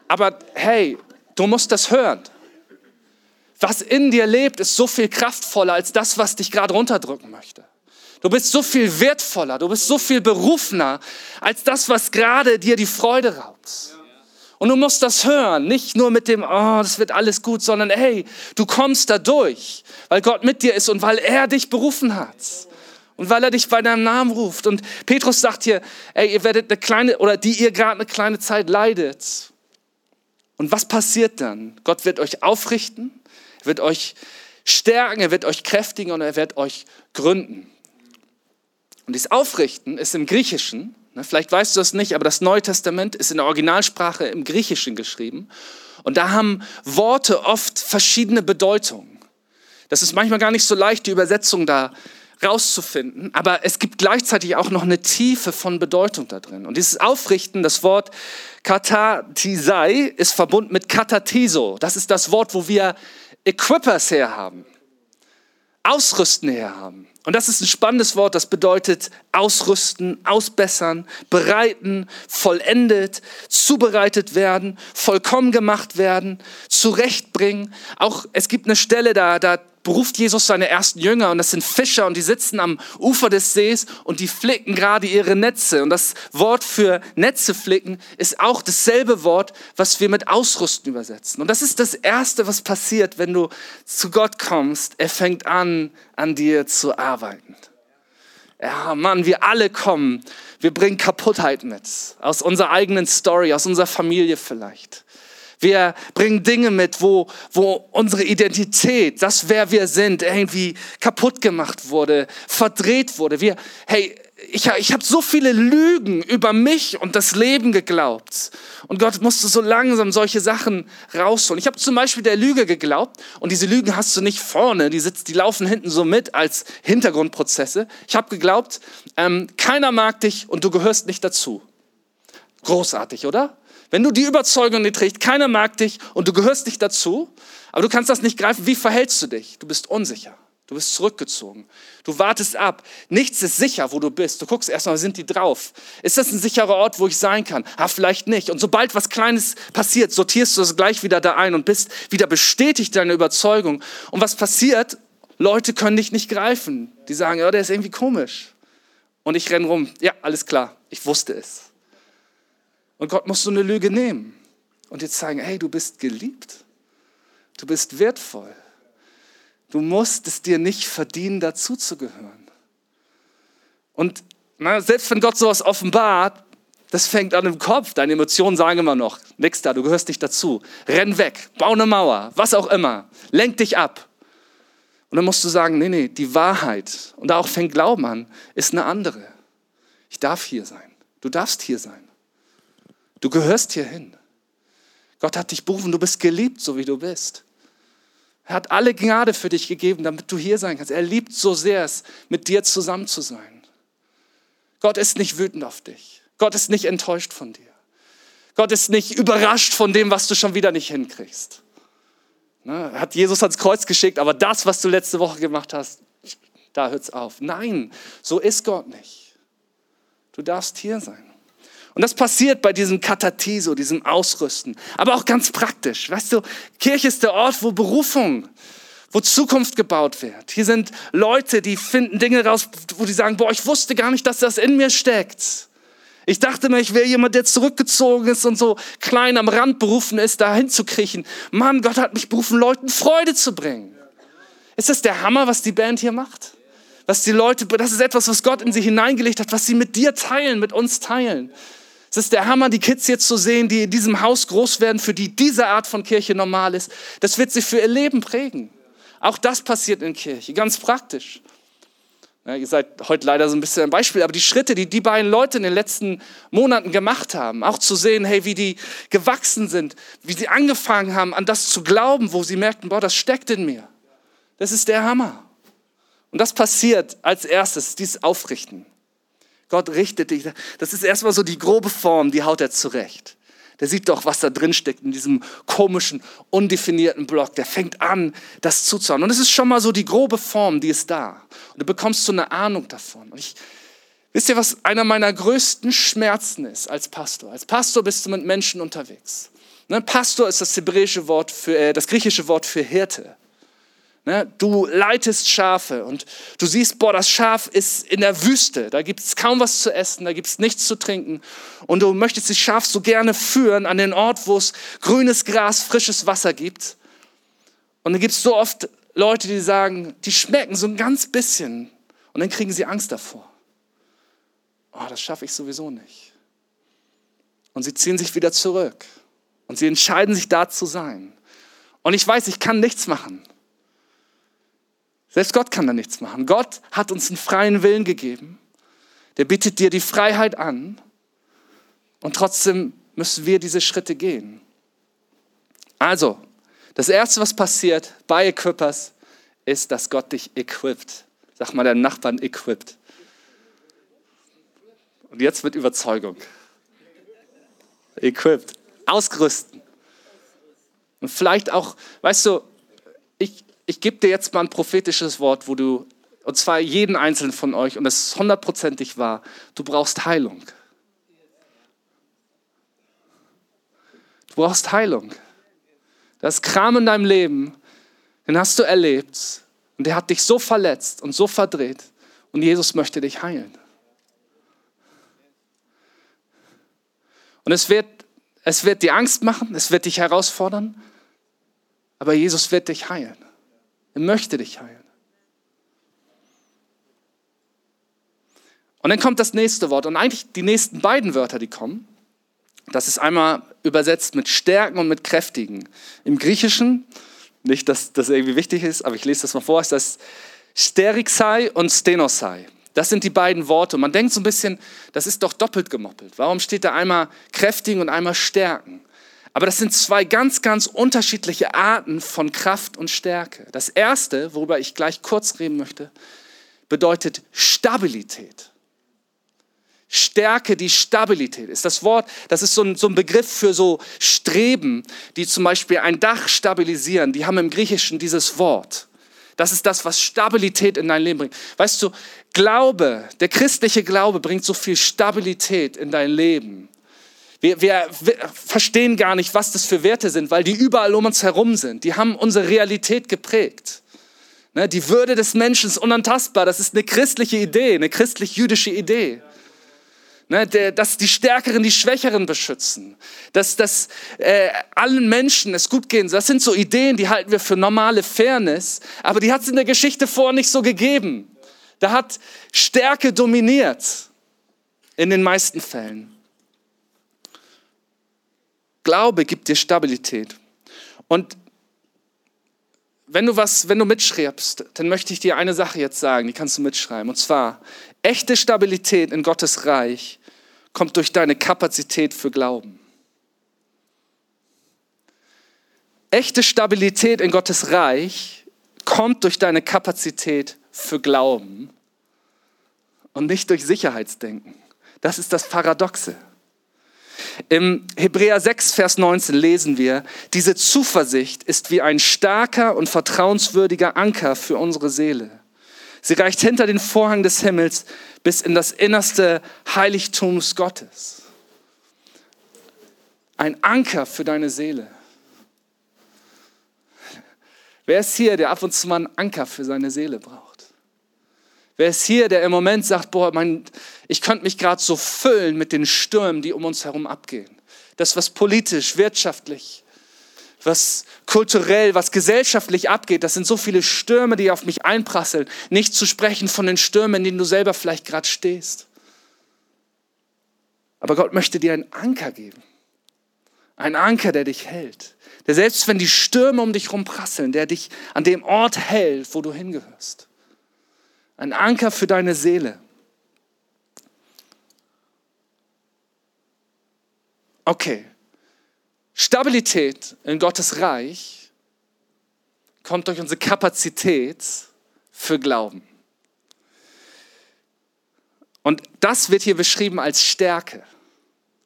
Aber hey, du musst das hören. Was in dir lebt, ist so viel kraftvoller als das, was dich gerade runterdrücken möchte. Du bist so viel wertvoller, du bist so viel berufener als das, was gerade dir die Freude raubt. Und du musst das hören, nicht nur mit dem, oh, das wird alles gut, sondern hey, du kommst da durch, weil Gott mit dir ist und weil er dich berufen hat und weil er dich bei deinem Namen ruft. Und Petrus sagt hier, ey, ihr werdet eine kleine, oder die ihr gerade eine kleine Zeit leidet. Und was passiert dann? Gott wird euch aufrichten, er wird euch stärken, er wird euch kräftigen und er wird euch gründen. Und dieses Aufrichten ist im Griechischen, vielleicht weißt du das nicht, aber das Neue Testament ist in der Originalsprache im Griechischen geschrieben. Und da haben Worte oft verschiedene Bedeutungen. Das ist manchmal gar nicht so leicht, die Übersetzung da rauszufinden, aber es gibt gleichzeitig auch noch eine Tiefe von Bedeutung da drin. Und dieses Aufrichten, das Wort katatisei, ist verbunden mit katatiso. Das ist das Wort, wo wir Equippers herhaben, Ausrüsten herhaben. Und das ist ein spannendes Wort, das bedeutet ausrüsten, ausbessern, bereiten, vollendet, zubereitet werden, vollkommen gemacht werden, zurechtbringen. Auch es gibt eine Stelle, da, da beruft Jesus seine ersten Jünger und das sind Fischer und die sitzen am Ufer des Sees und die flicken gerade ihre Netze. Und das Wort für Netze flicken ist auch dasselbe Wort, was wir mit Ausrüsten übersetzen. Und das ist das Erste, was passiert, wenn du zu Gott kommst. Er fängt an, an dir zu arbeiten. Ja, Mann, wir alle kommen. Wir bringen Kaputtheit mit. Aus unserer eigenen Story, aus unserer Familie vielleicht. Wir bringen Dinge mit, wo, wo unsere Identität, das wer wir sind, irgendwie kaputt gemacht wurde, verdreht wurde. Wir, hey, ich, ich habe so viele Lügen über mich und das Leben geglaubt. Und Gott musste so langsam solche Sachen rausholen. Ich habe zum Beispiel der Lüge geglaubt und diese Lügen hast du nicht vorne, die, sitzt, die laufen hinten so mit als Hintergrundprozesse. Ich habe geglaubt, ähm, keiner mag dich und du gehörst nicht dazu. Großartig, oder? Wenn du die Überzeugung nicht trägst, keiner mag dich und du gehörst nicht dazu, aber du kannst das nicht greifen, wie verhältst du dich? Du bist unsicher. Du bist zurückgezogen. Du wartest ab. Nichts ist sicher, wo du bist. Du guckst erstmal, sind die drauf? Ist das ein sicherer Ort, wo ich sein kann? Ah, vielleicht nicht. Und sobald was Kleines passiert, sortierst du es gleich wieder da ein und bist wieder bestätigt deine Überzeugung. Und was passiert? Leute können dich nicht greifen. Die sagen, ja, der ist irgendwie komisch. Und ich renn rum. Ja, alles klar. Ich wusste es. Und Gott muss so eine Lüge nehmen und dir zeigen, hey, du bist geliebt. Du bist wertvoll. Du musst es dir nicht verdienen, dazuzugehören. Und na, selbst wenn Gott sowas offenbart, das fängt an im Kopf. Deine Emotionen sagen immer noch, nix da, du gehörst nicht dazu. Renn weg, bau eine Mauer, was auch immer. Lenk dich ab. Und dann musst du sagen, nee, nee, die Wahrheit, und da auch fängt Glauben an, ist eine andere. Ich darf hier sein. Du darfst hier sein. Du gehörst hier hin. Gott hat dich berufen, du bist geliebt, so wie du bist. Er hat alle Gnade für dich gegeben, damit du hier sein kannst. Er liebt so sehr es, mit dir zusammen zu sein. Gott ist nicht wütend auf dich. Gott ist nicht enttäuscht von dir. Gott ist nicht überrascht von dem, was du schon wieder nicht hinkriegst. Ne, hat Jesus ans Kreuz geschickt, aber das, was du letzte Woche gemacht hast, da hört es auf. Nein, so ist Gott nicht. Du darfst hier sein. Und das passiert bei diesem Katatiso, diesem Ausrüsten. Aber auch ganz praktisch. Weißt du, Kirche ist der Ort, wo Berufung, wo Zukunft gebaut wird. Hier sind Leute, die finden Dinge raus, wo die sagen, boah, ich wusste gar nicht, dass das in mir steckt. Ich dachte mir, ich wäre jemand, der zurückgezogen ist und so klein am Rand berufen ist, da hinzukriechen. Mann, Gott hat mich berufen, Leuten Freude zu bringen. Ist das der Hammer, was die Band hier macht? Was die Leute, das ist etwas, was Gott in sie hineingelegt hat, was sie mit dir teilen, mit uns teilen. Es ist der Hammer, die Kids jetzt zu sehen, die in diesem Haus groß werden, für die diese Art von Kirche normal ist. Das wird sie für ihr Leben prägen. Auch das passiert in Kirche, ganz praktisch. Ja, ihr seid heute leider so ein bisschen ein Beispiel, aber die Schritte, die die beiden Leute in den letzten Monaten gemacht haben, auch zu sehen, hey, wie die gewachsen sind, wie sie angefangen haben, an das zu glauben, wo sie merkten, boah, das steckt in mir. Das ist der Hammer. Und das passiert als erstes, dieses Aufrichten. Gott richtet dich. Das ist erstmal so die grobe Form, die haut er zurecht. Der sieht doch, was da drin steckt in diesem komischen, undefinierten Block. Der fängt an, das zuzuhauen. Und es ist schon mal so die grobe Form, die ist da. Und du bekommst so eine Ahnung davon. Und ich, wisst ihr, was einer meiner größten Schmerzen ist als Pastor? Als Pastor bist du mit Menschen unterwegs. Ne? Pastor ist das hebräische Wort für, äh, das griechische Wort für Hirte. Ne? Du leitest Schafe und du siehst, boah, das Schaf ist in der Wüste. Da gibt es kaum was zu essen, da gibt es nichts zu trinken. Und du möchtest das Schaf so gerne führen an den Ort, wo es grünes Gras, frisches Wasser gibt. Und dann gibt es so oft Leute, die sagen, die schmecken so ein ganz bisschen. Und dann kriegen sie Angst davor. Oh, das schaffe ich sowieso nicht. Und sie ziehen sich wieder zurück. Und sie entscheiden sich da zu sein. Und ich weiß, ich kann nichts machen. Selbst Gott kann da nichts machen. Gott hat uns einen freien Willen gegeben. Der bietet dir die Freiheit an. Und trotzdem müssen wir diese Schritte gehen. Also, das Erste, was passiert bei Equippers, ist, dass Gott dich equipt. Sag mal deinem Nachbarn equipt. Und jetzt mit Überzeugung. Equipped. Ausgerüsten. Und vielleicht auch, weißt du, ich, ich gebe dir jetzt mal ein prophetisches Wort, wo du, und zwar jeden einzelnen von euch, und das ist hundertprozentig wahr, du brauchst Heilung. Du brauchst Heilung. Das Kram in deinem Leben, den hast du erlebt und der hat dich so verletzt und so verdreht und Jesus möchte dich heilen. Und es wird, es wird dir Angst machen, es wird dich herausfordern, aber Jesus wird dich heilen. Er möchte dich heilen. Und dann kommt das nächste Wort und eigentlich die nächsten beiden Wörter, die kommen. Das ist einmal übersetzt mit Stärken und mit Kräftigen. Im Griechischen, nicht, dass das irgendwie wichtig ist, aber ich lese das mal vor, ist das Sterixai und Stenosai. Das sind die beiden Worte. Man denkt so ein bisschen, das ist doch doppelt gemoppelt. Warum steht da einmal kräftigen und einmal stärken? Aber das sind zwei ganz, ganz unterschiedliche Arten von Kraft und Stärke. Das erste, worüber ich gleich kurz reden möchte, bedeutet Stabilität. Stärke, die Stabilität ist. Das Wort, das ist so ein, so ein Begriff für so Streben, die zum Beispiel ein Dach stabilisieren. Die haben im Griechischen dieses Wort. Das ist das, was Stabilität in dein Leben bringt. Weißt du, Glaube, der christliche Glaube bringt so viel Stabilität in dein Leben. Wir, wir, wir, verstehen gar nicht, was das für Werte sind, weil die überall um uns herum sind. Die haben unsere Realität geprägt. Ne, die Würde des Menschen ist unantastbar. Das ist eine christliche Idee, eine christlich-jüdische Idee. Ne, der, dass die Stärkeren die Schwächeren beschützen, dass, dass äh, allen Menschen es gut gehen. Das sind so Ideen, die halten wir für normale Fairness, aber die hat es in der Geschichte vorher nicht so gegeben. Da hat Stärke dominiert in den meisten Fällen. Glaube gibt dir Stabilität. Und wenn du was, wenn du mitschreibst, dann möchte ich dir eine Sache jetzt sagen, die kannst du mitschreiben. Und zwar, echte Stabilität in Gottes Reich kommt durch deine Kapazität für Glauben. Echte Stabilität in Gottes Reich kommt durch deine Kapazität für Glauben und nicht durch Sicherheitsdenken. Das ist das Paradoxe. Im Hebräer 6, Vers 19 lesen wir, diese Zuversicht ist wie ein starker und vertrauenswürdiger Anker für unsere Seele. Sie reicht hinter den Vorhang des Himmels bis in das innerste Heiligtums Gottes. Ein Anker für deine Seele. Wer ist hier, der ab und zu mal einen Anker für seine Seele braucht? Wer ist hier, der im Moment sagt, boah, mein, ich könnte mich gerade so füllen mit den Stürmen, die um uns herum abgehen. Das, was politisch, wirtschaftlich, was kulturell, was gesellschaftlich abgeht, das sind so viele Stürme, die auf mich einprasseln. Nicht zu sprechen von den Stürmen, in denen du selber vielleicht gerade stehst. Aber Gott möchte dir einen Anker geben. Ein Anker, der dich hält. Der selbst wenn die Stürme um dich herum prasseln, der dich an dem Ort hält, wo du hingehörst. Ein Anker für deine Seele. Okay, Stabilität in Gottes Reich kommt durch unsere Kapazität für Glauben. Und das wird hier beschrieben als Stärke,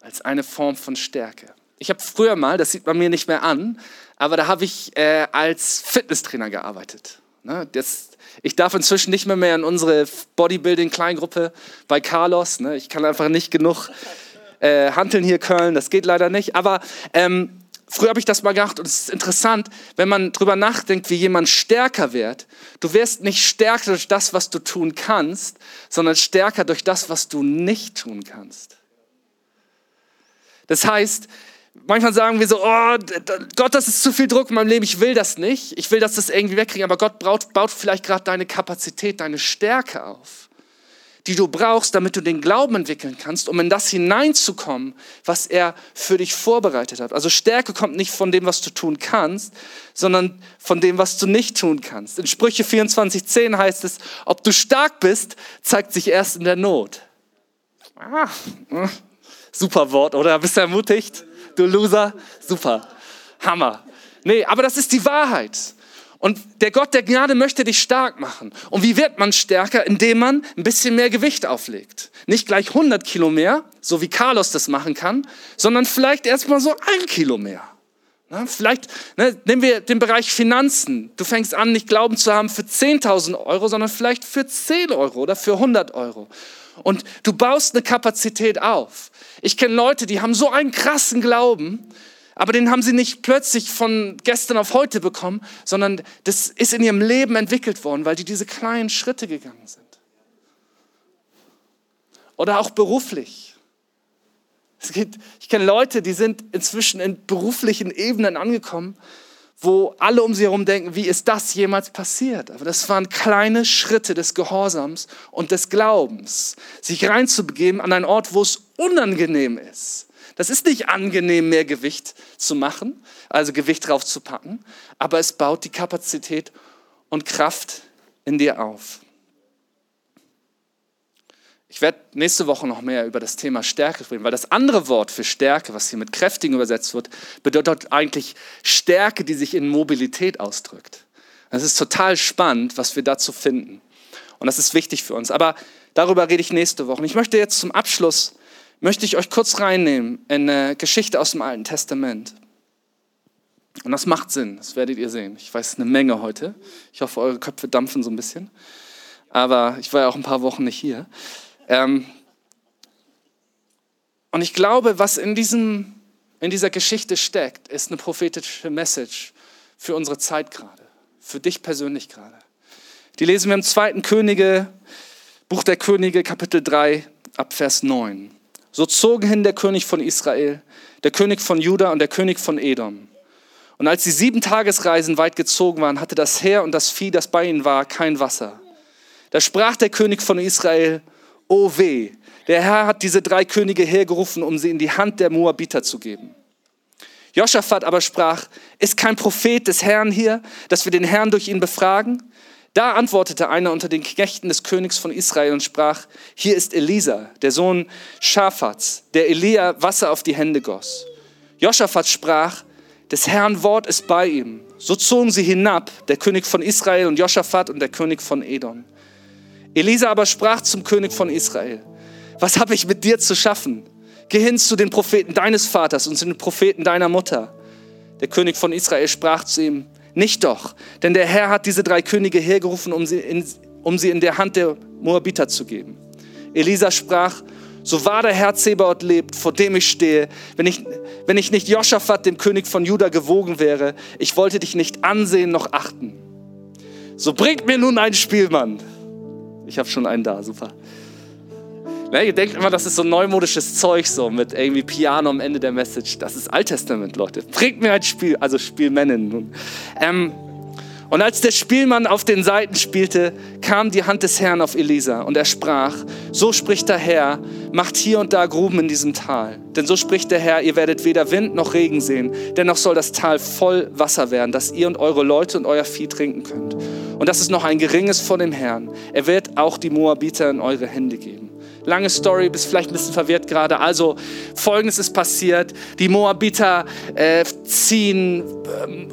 als eine Form von Stärke. Ich habe früher mal, das sieht man mir nicht mehr an, aber da habe ich äh, als Fitnesstrainer gearbeitet. Ne, das, ich darf inzwischen nicht mehr, mehr in unsere Bodybuilding-Kleingruppe bei Carlos. Ne, ich kann einfach nicht genug äh, Hanteln hier Köln, das geht leider nicht. Aber ähm, früher habe ich das mal gemacht und es ist interessant, wenn man drüber nachdenkt, wie jemand stärker wird. Du wirst nicht stärker durch das, was du tun kannst, sondern stärker durch das, was du nicht tun kannst. Das heißt, manchmal sagen wir so, oh, Gott, das ist zu viel Druck in meinem Leben, ich will das nicht, ich will, dass das irgendwie wegkriegen, aber Gott baut, baut vielleicht gerade deine Kapazität, deine Stärke auf die du brauchst, damit du den Glauben entwickeln kannst, um in das hineinzukommen, was er für dich vorbereitet hat. Also Stärke kommt nicht von dem, was du tun kannst, sondern von dem, was du nicht tun kannst. In Sprüche 24.10 heißt es, ob du stark bist, zeigt sich erst in der Not. Ah, hm. super Wort, oder? Bist du ermutigt? Du Loser? Super. Hammer. Nee, aber das ist die Wahrheit. Und der Gott der Gnade möchte dich stark machen. Und wie wird man stärker? Indem man ein bisschen mehr Gewicht auflegt. Nicht gleich 100 Kilo mehr, so wie Carlos das machen kann, sondern vielleicht erstmal so ein Kilo mehr. Na, vielleicht ne, nehmen wir den Bereich Finanzen. Du fängst an, nicht Glauben zu haben für 10.000 Euro, sondern vielleicht für 10 Euro oder für 100 Euro. Und du baust eine Kapazität auf. Ich kenne Leute, die haben so einen krassen Glauben, aber den haben sie nicht plötzlich von gestern auf heute bekommen, sondern das ist in ihrem Leben entwickelt worden, weil die diese kleinen Schritte gegangen sind. Oder auch beruflich. Es gibt, ich kenne Leute, die sind inzwischen in beruflichen Ebenen angekommen, wo alle um sie herum denken, wie ist das jemals passiert? Aber das waren kleine Schritte des Gehorsams und des Glaubens, sich reinzubegeben an einen Ort, wo es unangenehm ist das ist nicht angenehm, mehr Gewicht zu machen, also Gewicht drauf zu packen, aber es baut die Kapazität und Kraft in dir auf. Ich werde nächste Woche noch mehr über das Thema Stärke sprechen, weil das andere Wort für Stärke, was hier mit kräftigen übersetzt wird, bedeutet eigentlich Stärke, die sich in Mobilität ausdrückt. Das ist total spannend, was wir dazu finden. Und das ist wichtig für uns. Aber darüber rede ich nächste Woche. Und ich möchte jetzt zum Abschluss möchte ich euch kurz reinnehmen in eine Geschichte aus dem Alten Testament. Und das macht Sinn, das werdet ihr sehen. Ich weiß eine Menge heute. Ich hoffe, eure Köpfe dampfen so ein bisschen. Aber ich war ja auch ein paar Wochen nicht hier. Ähm und ich glaube, was in, diesem, in dieser Geschichte steckt, ist eine prophetische Message für unsere Zeit gerade, für dich persönlich gerade. Die lesen wir im zweiten Könige, Buch der Könige, Kapitel 3, ab Vers 9. So zogen hin der König von Israel, der König von Juda und der König von Edom. Und als sie sieben Tagesreisen weit gezogen waren, hatte das Heer und das Vieh, das bei ihnen war, kein Wasser. Da sprach der König von Israel, O weh, der Herr hat diese drei Könige hergerufen, um sie in die Hand der Moabiter zu geben. Josaphat aber sprach, ist kein Prophet des Herrn hier, dass wir den Herrn durch ihn befragen? Da antwortete einer unter den Knechten des Königs von Israel und sprach, hier ist Elisa, der Sohn Schaphats, der Elia Wasser auf die Hände goss. Josaphat sprach, des Herrn Wort ist bei ihm. So zogen sie hinab, der König von Israel und Josaphat und der König von Edom. Elisa aber sprach zum König von Israel, was habe ich mit dir zu schaffen? Geh hin zu den Propheten deines Vaters und zu den Propheten deiner Mutter. Der König von Israel sprach zu ihm, nicht doch, denn der Herr hat diese drei Könige hergerufen, um sie in, um sie in der Hand der Moabiter zu geben. Elisa sprach, so wahr der Herr Zebaoth lebt, vor dem ich stehe, wenn ich, wenn ich nicht Joschafat, dem König von Juda, gewogen wäre, ich wollte dich nicht ansehen noch achten. So bringt mir nun einen Spielmann. Ich habe schon einen da, super. Ne, ihr denkt immer, das ist so neumodisches Zeug, so mit irgendwie Piano am Ende der Message. Das ist Alttestament, Leute. Bringt mir ein Spiel, also Spielmännin. Ähm, und als der Spielmann auf den Seiten spielte, kam die Hand des Herrn auf Elisa und er sprach, so spricht der Herr, macht hier und da Gruben in diesem Tal. Denn so spricht der Herr, ihr werdet weder Wind noch Regen sehen, dennoch soll das Tal voll Wasser werden, dass ihr und eure Leute und euer Vieh trinken könnt. Und das ist noch ein geringes von dem Herrn. Er wird auch die Moabiter in eure Hände geben. Lange Story, bist vielleicht ein bisschen verwirrt gerade. Also folgendes ist passiert. Die Moabiter äh, ziehen... Ähm,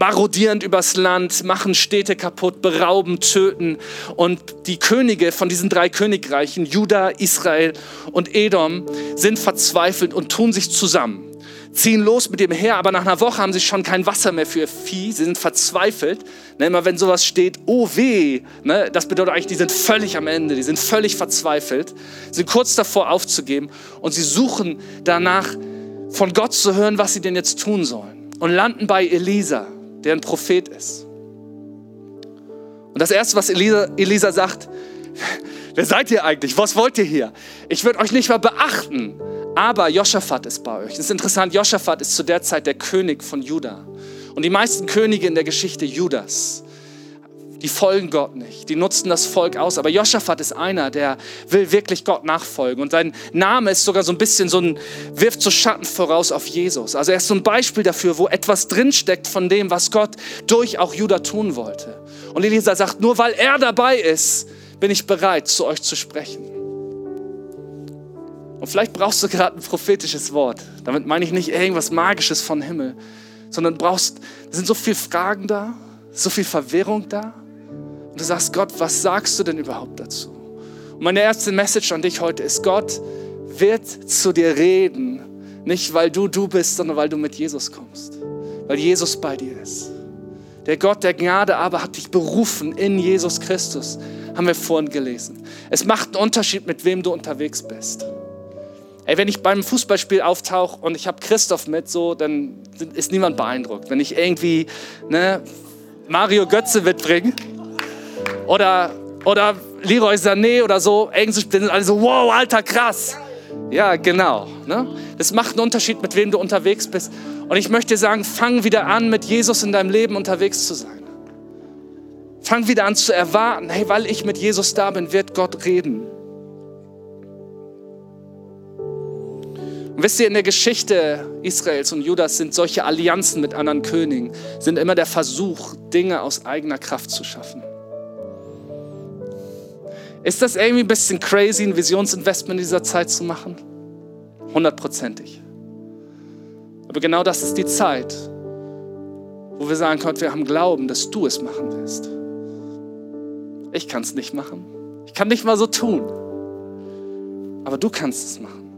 marodierend übers Land, machen Städte kaputt, berauben, töten. Und die Könige von diesen drei Königreichen, Juda, Israel und Edom, sind verzweifelt und tun sich zusammen. Ziehen los mit dem Heer, aber nach einer Woche haben sie schon kein Wasser mehr für ihr Vieh. Sie sind verzweifelt. Ne, immer wenn sowas steht, oh weh, ne, das bedeutet eigentlich, die sind völlig am Ende, die sind völlig verzweifelt, sind kurz davor aufzugeben und sie suchen danach, von Gott zu hören, was sie denn jetzt tun sollen. Und landen bei Elisa der ein Prophet ist. Und das Erste, was Elisa, Elisa sagt, wer seid ihr eigentlich? Was wollt ihr hier? Ich würde euch nicht mal beachten, aber Joschafat ist bei euch. Das ist interessant, Joschafat ist zu der Zeit der König von Juda. Und die meisten Könige in der Geschichte Judas die folgen Gott nicht, die nutzen das Volk aus. Aber Joschafat ist einer, der will wirklich Gott nachfolgen. Und sein Name ist sogar so ein bisschen so ein, wirft so Schatten voraus auf Jesus. Also er ist so ein Beispiel dafür, wo etwas drinsteckt von dem, was Gott durch auch Judah tun wollte. Und Elisa sagt, nur weil er dabei ist, bin ich bereit, zu euch zu sprechen. Und vielleicht brauchst du gerade ein prophetisches Wort. Damit meine ich nicht irgendwas Magisches von Himmel, sondern brauchst, es sind so viele Fragen da, so viel Verwirrung da. Und du sagst, Gott, was sagst du denn überhaupt dazu? Und meine erste Message an dich heute ist, Gott wird zu dir reden, nicht weil du du bist, sondern weil du mit Jesus kommst, weil Jesus bei dir ist. Der Gott der Gnade aber hat dich berufen in Jesus Christus, haben wir vorhin gelesen. Es macht einen Unterschied, mit wem du unterwegs bist. Ey, wenn ich beim Fußballspiel auftauche und ich habe Christoph mit, so, dann ist niemand beeindruckt. Wenn ich irgendwie ne, Mario Götze mitbringe, oder, oder Leroy Sané oder so, Englisch, sind alle so, wow, alter, krass. Ja, genau. Ne? Das macht einen Unterschied, mit wem du unterwegs bist. Und ich möchte dir sagen, fang wieder an, mit Jesus in deinem Leben unterwegs zu sein. Fang wieder an zu erwarten, hey, weil ich mit Jesus da bin, wird Gott reden. Und wisst ihr, in der Geschichte Israels und Judas sind solche Allianzen mit anderen Königen, sind immer der Versuch, Dinge aus eigener Kraft zu schaffen. Ist das irgendwie ein bisschen crazy, ein Visionsinvestment in dieser Zeit zu machen? Hundertprozentig. Aber genau das ist die Zeit, wo wir sagen können, wir haben Glauben, dass du es machen wirst. Ich kann es nicht machen. Ich kann nicht mal so tun. Aber du kannst es machen.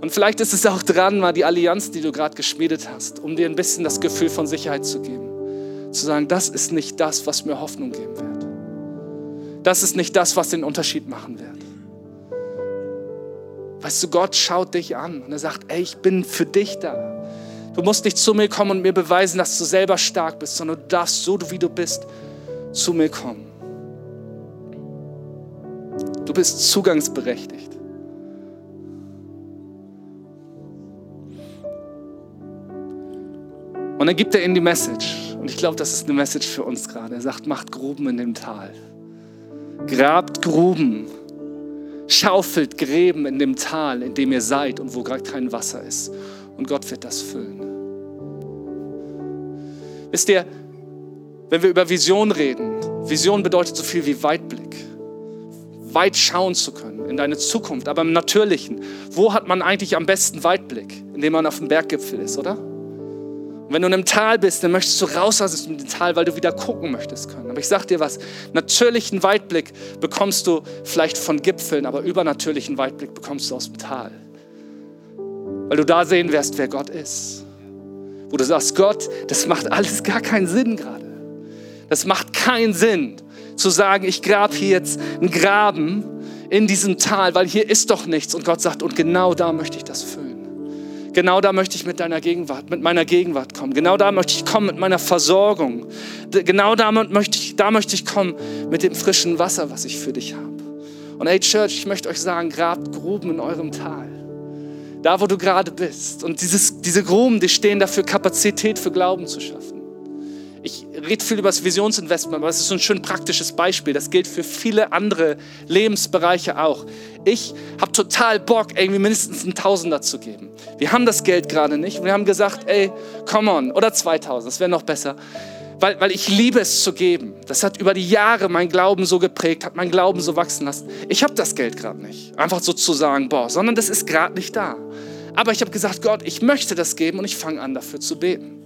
Und vielleicht ist es auch dran, mal die Allianz, die du gerade geschmiedet hast, um dir ein bisschen das Gefühl von Sicherheit zu geben. Zu sagen, das ist nicht das, was mir Hoffnung geben wird. Das ist nicht das, was den Unterschied machen wird. Weißt du, Gott schaut dich an und er sagt, ey, ich bin für dich da. Du musst nicht zu mir kommen und mir beweisen, dass du selber stark bist, sondern du darfst, so wie du bist, zu mir kommen. Du bist zugangsberechtigt. Dann gibt er ihnen die Message. Und ich glaube, das ist eine Message für uns gerade. Er sagt, macht Gruben in dem Tal. Grabt Gruben. Schaufelt Gräben in dem Tal, in dem ihr seid und wo gerade kein Wasser ist. Und Gott wird das füllen. Wisst ihr, wenn wir über Vision reden, Vision bedeutet so viel wie Weitblick. Weit schauen zu können in deine Zukunft, aber im Natürlichen. Wo hat man eigentlich am besten Weitblick? Indem man auf dem Berggipfel ist, oder? Und wenn du in einem Tal bist, dann möchtest du raus aus dem Tal, weil du wieder gucken möchtest können. Aber ich sag dir was, natürlichen Weitblick bekommst du vielleicht von Gipfeln, aber übernatürlichen Weitblick bekommst du aus dem Tal. Weil du da sehen wirst, wer Gott ist. Wo du sagst, Gott, das macht alles gar keinen Sinn gerade. Das macht keinen Sinn, zu sagen, ich grab hier jetzt einen Graben in diesem Tal, weil hier ist doch nichts. Und Gott sagt, und genau da möchte ich das füllen. Genau da möchte ich mit deiner Gegenwart, mit meiner Gegenwart kommen. Genau da möchte ich kommen mit meiner Versorgung. Genau da möchte ich, da möchte ich kommen mit dem frischen Wasser, was ich für dich habe. Und hey Church, ich möchte euch sagen, grabt Gruben in eurem Tal. Da, wo du gerade bist. Und dieses, diese Gruben, die stehen dafür, Kapazität für Glauben zu schaffen. Ich rede viel über das Visionsinvestment, aber es ist so ein schön praktisches Beispiel. Das gilt für viele andere Lebensbereiche auch. Ich habe total Bock, irgendwie mindestens einen Tausender zu geben. Wir haben das Geld gerade nicht. Wir haben gesagt, ey, come on, oder 2000, das wäre noch besser. Weil, weil ich liebe es zu geben. Das hat über die Jahre mein Glauben so geprägt, hat mein Glauben so wachsen lassen. Ich habe das Geld gerade nicht. Einfach so zu sagen, boah, sondern das ist gerade nicht da. Aber ich habe gesagt, Gott, ich möchte das geben und ich fange an, dafür zu beten.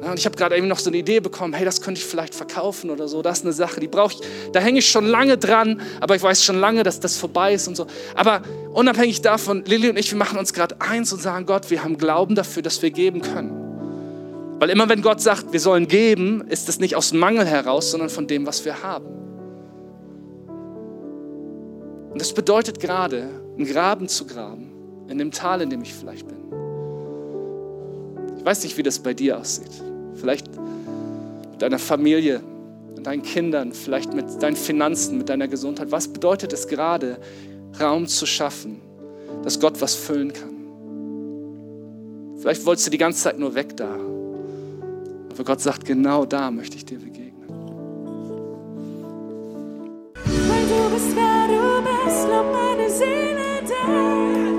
Und ich habe gerade eben noch so eine Idee bekommen, hey, das könnte ich vielleicht verkaufen oder so. Das ist eine Sache, die brauche ich. Da hänge ich schon lange dran, aber ich weiß schon lange, dass das vorbei ist und so. Aber unabhängig davon, Lilly und ich, wir machen uns gerade eins und sagen, Gott, wir haben Glauben dafür, dass wir geben können. Weil immer wenn Gott sagt, wir sollen geben, ist das nicht aus Mangel heraus, sondern von dem, was wir haben. Und das bedeutet gerade, einen Graben zu graben, in dem Tal, in dem ich vielleicht bin. Ich weiß nicht, wie das bei dir aussieht. Vielleicht mit deiner Familie, mit deinen Kindern, vielleicht mit deinen Finanzen, mit deiner Gesundheit. Was bedeutet es gerade, Raum zu schaffen, dass Gott was füllen kann? Vielleicht wolltest du die ganze Zeit nur weg da. Aber Gott sagt, genau da möchte ich dir begegnen. Weil du bist, wer du bist, lob meine Seele dir.